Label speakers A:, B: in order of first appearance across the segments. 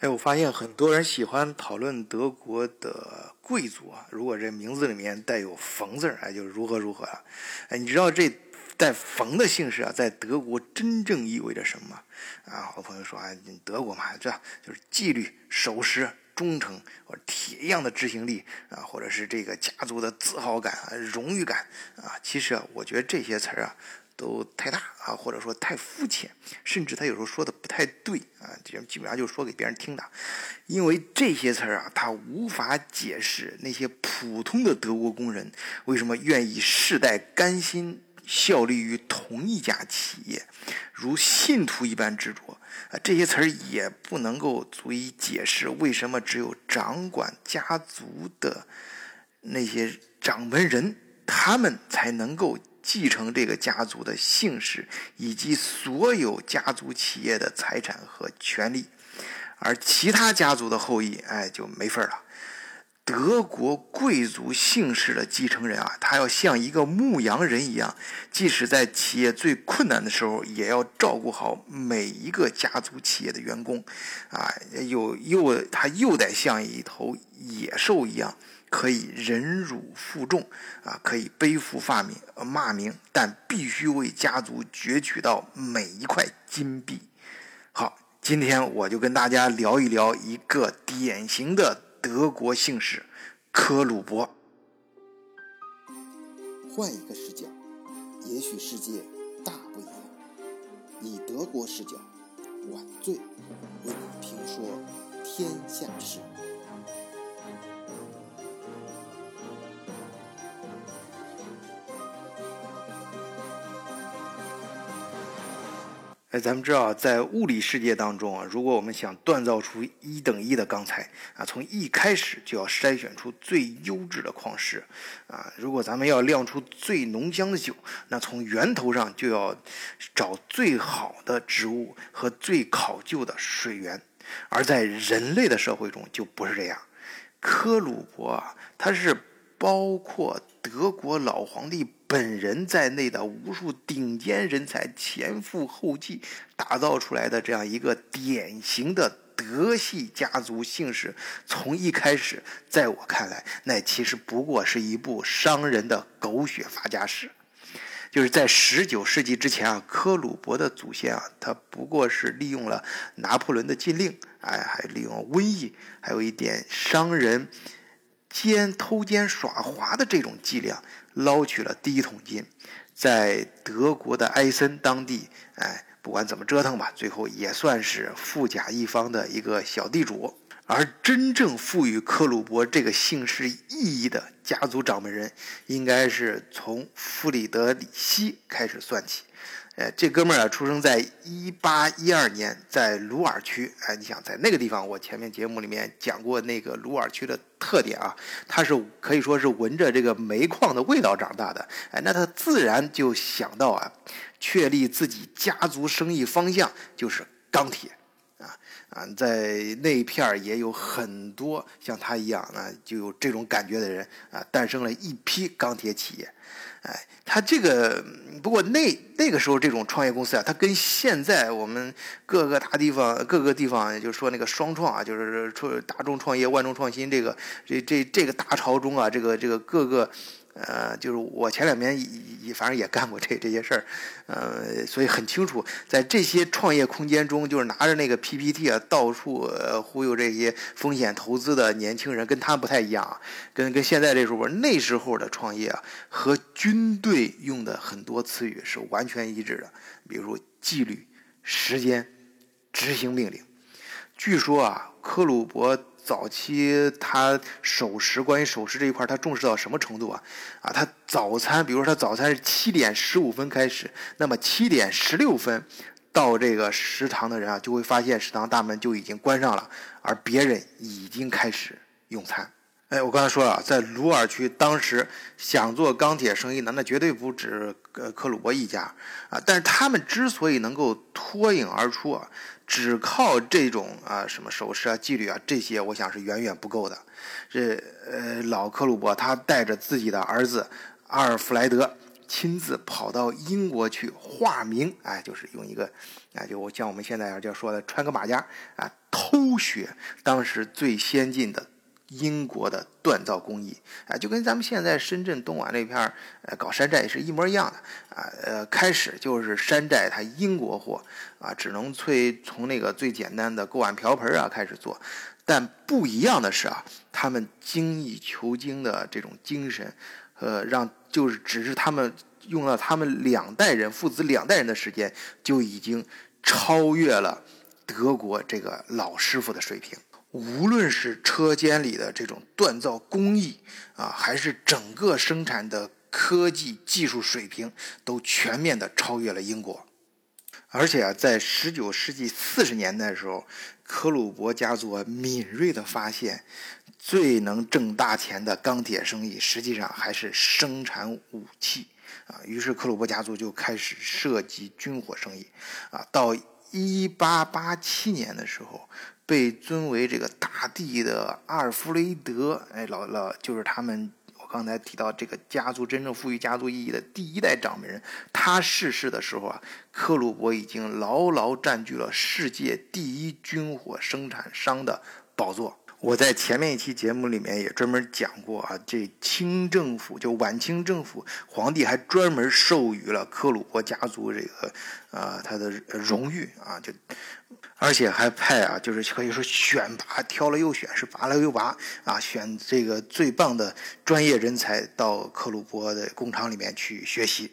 A: 哎，我发现很多人喜欢讨论德国的贵族啊，如果这名字里面带有“冯”字儿，哎，就如何如何啊。哎，你知道这带“冯”的姓氏啊，在德国真正意味着什么啊？好多朋友说啊，德国嘛，这就是纪律、守时、忠诚，或者铁一样的执行力啊，或者是这个家族的自豪感、荣誉感啊。其实啊，我觉得这些词儿啊。都太大啊，或者说太肤浅，甚至他有时候说的不太对啊，这基本上就说给别人听的。因为这些词儿啊，他无法解释那些普通的德国工人为什么愿意世代甘心效力于同一家企业，如信徒一般执着啊。这些词儿也不能够足以解释为什么只有掌管家族的那些掌门人，他们才能够。继承这个家族的姓氏以及所有家族企业的财产和权利，而其他家族的后裔，哎，就没份了。德国贵族姓氏的继承人啊，他要像一个牧羊人一样，即使在企业最困难的时候，也要照顾好每一个家族企业的员工，啊，又又他又得像一头野兽一样。可以忍辱负重啊，可以背负骂名，骂名，但必须为家族攫取到每一块金币。好，今天我就跟大家聊一聊一个典型的德国姓氏——科鲁伯。
B: 换一个视角，也许世界大不一样。以德国视角，晚醉为你评说天下事。
A: 哎，咱们知道，在物理世界当中啊，如果我们想锻造出一等一的钢材啊，从一开始就要筛选出最优质的矿石啊。如果咱们要酿出最浓香的酒，那从源头上就要找最好的植物和最考究的水源。而在人类的社会中就不是这样。科鲁伯啊，他是包括德国老皇帝。本人在内的无数顶尖人才前赴后继打造出来的这样一个典型的德系家族姓氏，从一开始，在我看来，那其实不过是一部商人的狗血发家史。就是在十九世纪之前啊，科鲁伯的祖先啊，他不过是利用了拿破仑的禁令，哎，还利用瘟疫，还有一点商人。奸偷奸耍滑的这种伎俩，捞取了第一桶金，在德国的埃森当地，哎，不管怎么折腾吧，最后也算是富甲一方的一个小地主。而真正赋予克鲁伯这个姓氏意义的家族掌门人，应该是从弗里德里希开始算起。哎，这哥们儿啊，出生在一八一二年，在鲁尔区。哎，你想在那个地方，我前面节目里面讲过那个鲁尔区的特点啊，他是可以说是闻着这个煤矿的味道长大的。哎，那他自然就想到啊，确立自己家族生意方向就是钢铁。啊啊，在那一片也有很多像他一样呢，就有这种感觉的人啊，诞生了一批钢铁企业。哎，他这个不过那那个时候这种创业公司啊，它跟现在我们各个大地方各个地方，就是说那个双创啊，就是出大众创业万众创新这个这这这个大潮中啊，这个这个各个。呃，就是我前两年也反正也干过这这些事儿，呃，所以很清楚，在这些创业空间中，就是拿着那个 PPT 啊，到处忽悠这些风险投资的年轻人，跟他不太一样啊，跟跟现在这时候那时候的创业啊，和军队用的很多词语是完全一致的，比如纪律、时间、执行命令。据说啊，克鲁伯。早期他守时，关于守时这一块，他重视到什么程度啊？啊，他早餐，比如说他早餐是七点十五分开始，那么七点十六分到这个食堂的人啊，就会发现食堂大门就已经关上了，而别人已经开始用餐。哎，我刚才说了，在鲁尔区，当时想做钢铁生意的，那绝对不止呃克鲁伯一家啊。但是他们之所以能够脱颖而出啊，只靠这种啊什么守时啊、纪律啊这些，我想是远远不够的。这呃老克鲁伯他带着自己的儿子阿尔弗莱德，亲自跑到英国去化名，哎，就是用一个，啊，就我像我们现在要说的穿个马甲啊，偷学当时最先进的英国的锻造工艺，啊，就跟咱们现在深圳东莞那片儿，呃，搞山寨是一模一样的，啊，呃，开始就是山寨它英国货，啊，只能从从那个最简单的锅碗瓢盆啊开始做。但不一样的是啊，他们精益求精的这种精神，呃，让就是只是他们用了他们两代人父子两代人的时间，就已经超越了德国这个老师傅的水平。无论是车间里的这种锻造工艺啊，还是整个生产的科技技术水平，都全面的超越了英国。而且啊，在十九世纪四十年代的时候，克鲁伯家族敏锐地发现，最能挣大钱的钢铁生意，实际上还是生产武器啊。于是，克鲁伯家族就开始涉及军火生意啊。到一八八七年的时候，被尊为这个大帝的阿尔弗雷德，哎，老老就是他们。我刚才提到这个家族真正赋予家族意义的第一代掌门人，他逝世的时候啊，克鲁伯已经牢牢占据了世界第一军火生产商的宝座。我在前面一期节目里面也专门讲过啊，这清政府就晚清政府，皇帝还专门授予了克鲁伯家族这个啊他的荣誉啊，就而且还派啊，就是可以说选拔挑了又选，是拔了又拔啊，选这个最棒的专业人才到克鲁伯的工厂里面去学习。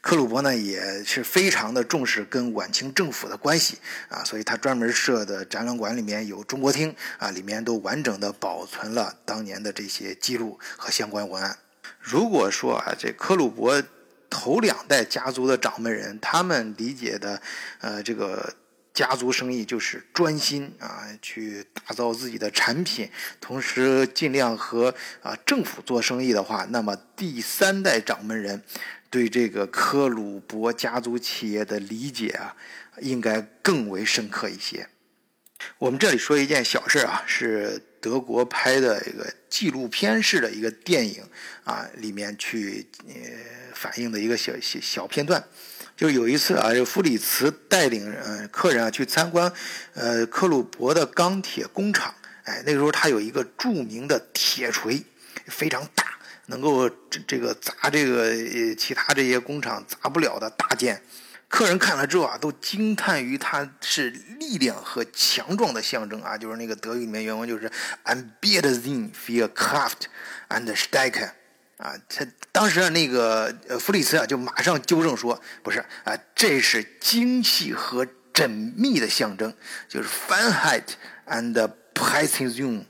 A: 克鲁伯呢也是非常的重视跟晚清政府的关系啊，所以他专门设的展览馆里面有中国厅啊，里面都完整的保存了当年的这些记录和相关文案。如果说啊，这克鲁伯头两代家族的掌门人，他们理解的呃这个家族生意就是专心啊去打造自己的产品，同时尽量和啊政府做生意的话，那么第三代掌门人。对这个科鲁伯家族企业的理解啊，应该更为深刻一些。我们这里说一件小事啊，是德国拍的一个纪录片式的一个电影啊，里面去呃反映的一个小小小片段。就有一次啊，弗里茨带领呃客人啊去参观呃克鲁伯的钢铁工厂，哎，那个时候他有一个著名的铁锤，非常大。能够这这个砸这个呃其他这些工厂砸不了的大件，客人看了之后啊，都惊叹于它是力量和强壮的象征啊，就是那个德语里面原文就是 "Ein Bierzin für Kraft and Stärke"，啊，他当时啊那个呃弗里茨啊就马上纠正说，不是啊，这是精细和缜密的象征，就是 Feinheit and Präzision。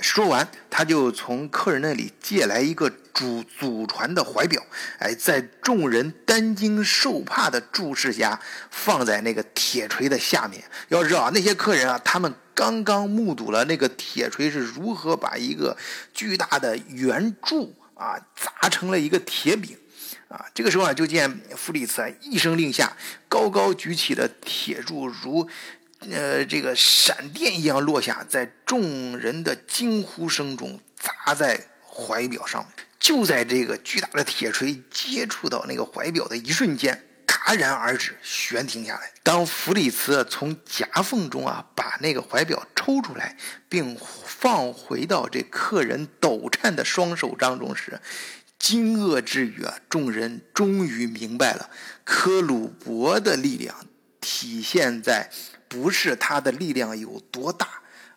A: 说完，他就从客人那里借来一个祖祖传的怀表，哎，在众人担惊受怕的注视下，放在那个铁锤的下面。要知道啊，那些客人啊，他们刚刚目睹了那个铁锤是如何把一个巨大的圆柱啊砸成了一个铁饼，啊，这个时候啊，就见弗里茨一声令下，高高举起的铁柱如。呃，这个闪电一样落下，在众人的惊呼声中砸在怀表上。就在这个巨大的铁锤接触到那个怀表的一瞬间，戛然而止，悬停下来。当弗里茨从夹缝中啊把那个怀表抽出来，并放回到这客人抖颤的双手当中时，惊愕之余啊，众人终于明白了科鲁伯的力量体现在。不是他的力量有多大，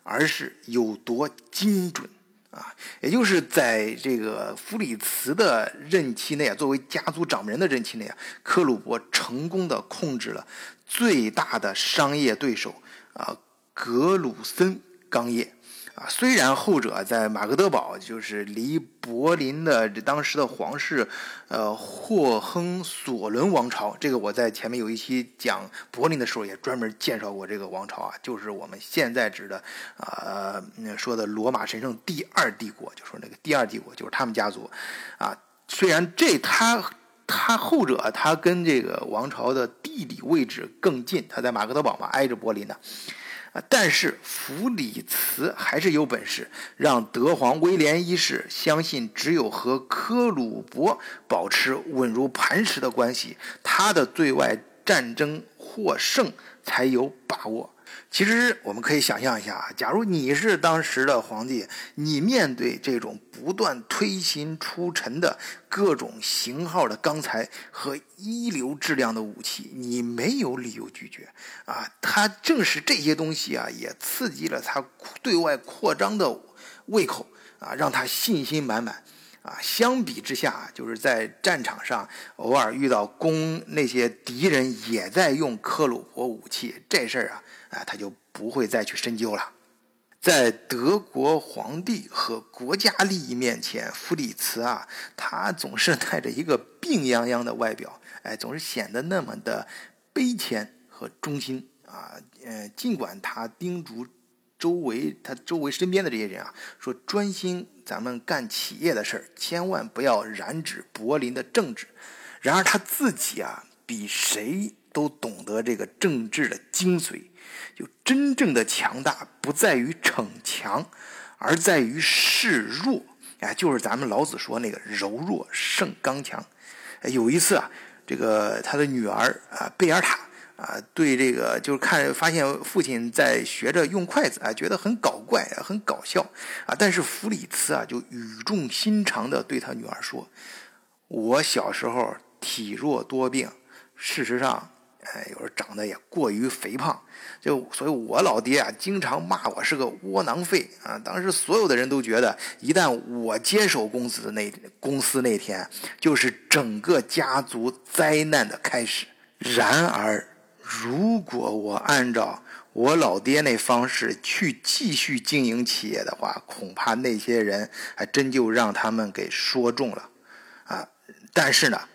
A: 而是有多精准啊！也就是在这个弗里茨的任期内啊，作为家族掌门人的任期内啊，克鲁伯成功的控制了最大的商业对手啊，格鲁森钢业。啊，虽然后者在马格德堡，就是离柏林的这当时的皇室，呃，霍亨索伦王朝，这个我在前面有一期讲柏林的时候也专门介绍过这个王朝啊，就是我们现在指的啊说的罗马神圣第二帝国，就说那个第二帝国就是他们家族，啊，虽然这他他后者他跟这个王朝的地理位置更近，他在马格德堡嘛，挨着柏林的。但是弗里茨还是有本事让德皇威廉一世相信，只有和科鲁伯保持稳如磐石的关系，他的对外战争获胜才有把握。其实我们可以想象一下啊，假如你是当时的皇帝，你面对这种不断推新出尘的各种型号的钢材和一流质量的武器，你没有理由拒绝啊！他正是这些东西啊，也刺激了他对外扩张的胃口啊，让他信心满满啊。相比之下，就是在战场上偶尔遇到攻那些敌人也在用克虏伯武器这事儿啊。啊，他就不会再去深究了。在德国皇帝和国家利益面前，弗里茨啊，他总是带着一个病殃殃的外表，哎，总是显得那么的悲谦和忠心啊。呃，尽管他叮嘱周围他周围身边的这些人啊，说专心咱们干企业的事儿，千万不要染指柏林的政治。然而他自己啊，比谁都懂得这个政治的精髓。就真正的强大不在于逞强，而在于示弱。哎，就是咱们老子说那个柔弱胜刚强。有一次啊，这个他的女儿啊贝尔塔啊，对这个就是看发现父亲在学着用筷子啊，觉得很搞怪啊，很搞笑啊。但是弗里茨啊就语重心长地对他女儿说：“我小时候体弱多病，事实上。”哎，有时候长得也过于肥胖，就所以，我老爹啊，经常骂我是个窝囊废啊。当时所有的人都觉得，一旦我接手公司的那公司那天，就是整个家族灾难的开始。然而，如果我按照我老爹那方式去继续经营企业的话，恐怕那些人还真就让他们给说中了啊。但是呢，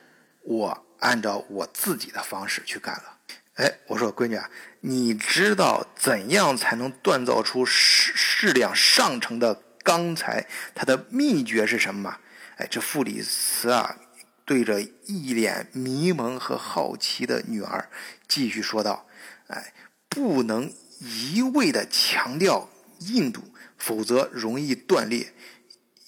A: 我。按照我自己的方式去干了。哎，我说闺女啊，你知道怎样才能锻造出质质量上乘的钢材？它的秘诀是什么吗？哎，这弗里茨啊，对着一脸迷蒙和好奇的女儿继续说道：“哎，不能一味的强调硬度，否则容易断裂。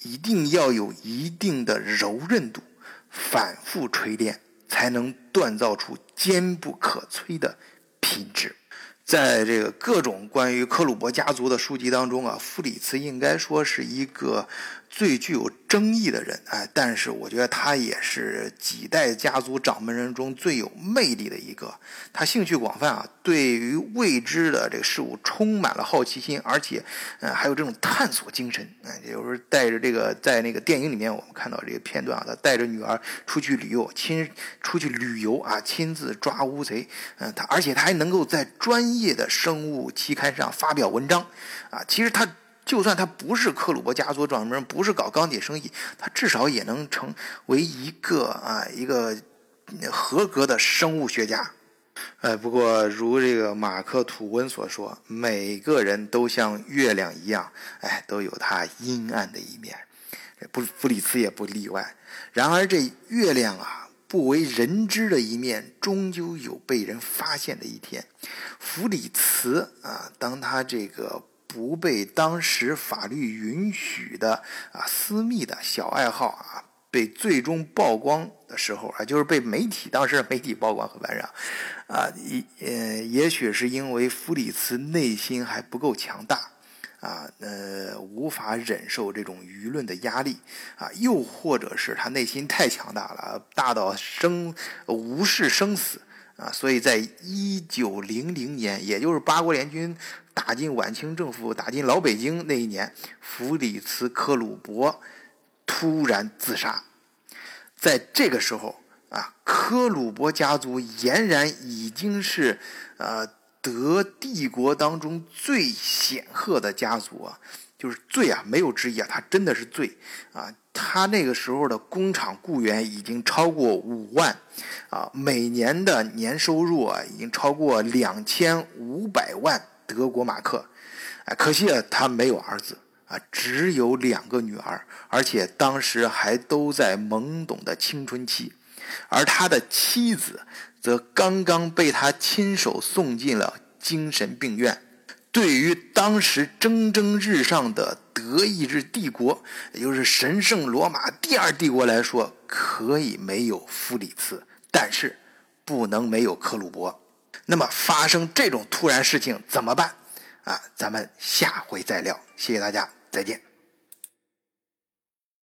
A: 一定要有一定的柔韧度，反复锤炼。”才能锻造出坚不可摧的品质。在这个各种关于克虏伯家族的书籍当中啊，弗里茨应该说是一个。最具有争议的人，哎，但是我觉得他也是几代家族掌门人中最有魅力的一个。他兴趣广泛啊，对于未知的这个事物充满了好奇心，而且，嗯，还有这种探索精神。嗯，有时候带着这个，在那个电影里面，我们看到这个片段啊，他带着女儿出去旅游，亲出去旅游啊，亲自抓乌贼。嗯，他而且他还能够在专业的生物期刊上发表文章。啊，其实他。就算他不是克鲁伯家族掌门人，不是搞钢铁生意，他至少也能成为一个啊一个合格的生物学家。哎，不过如这个马克吐温所说，每个人都像月亮一样，哎，都有他阴暗的一面，不弗里茨也不例外。然而这月亮啊不为人知的一面，终究有被人发现的一天。弗里茨啊，当他这个。不被当时法律允许的啊私密的小爱好啊被最终曝光的时候啊，就是被媒体当时媒体曝光和完啊，啊，也呃，也许是因为弗里茨内心还不够强大啊，呃，无法忍受这种舆论的压力啊，又或者是他内心太强大了，大到生无视生死。啊，所以在一九零零年，也就是八国联军打进晚清政府、打进老北京那一年，弗里茨·克鲁伯突然自杀。在这个时候啊，科鲁伯家族俨然已经是呃德帝国当中最显赫的家族啊。就是最啊，没有之一啊，他真的是最啊！他那个时候的工厂雇员已经超过五万，啊，每年的年收入啊已经超过两千五百万德国马克，哎，可惜啊，他没有儿子啊，只有两个女儿，而且当时还都在懵懂的青春期，而他的妻子则刚刚被他亲手送进了精神病院。对于当时蒸蒸日上的德意志帝国，也就是神圣罗马第二帝国来说，可以没有弗里茨，但是不能没有克虏伯。那么发生这种突然事情怎么办？啊，咱们下回再聊。谢谢大家，再见。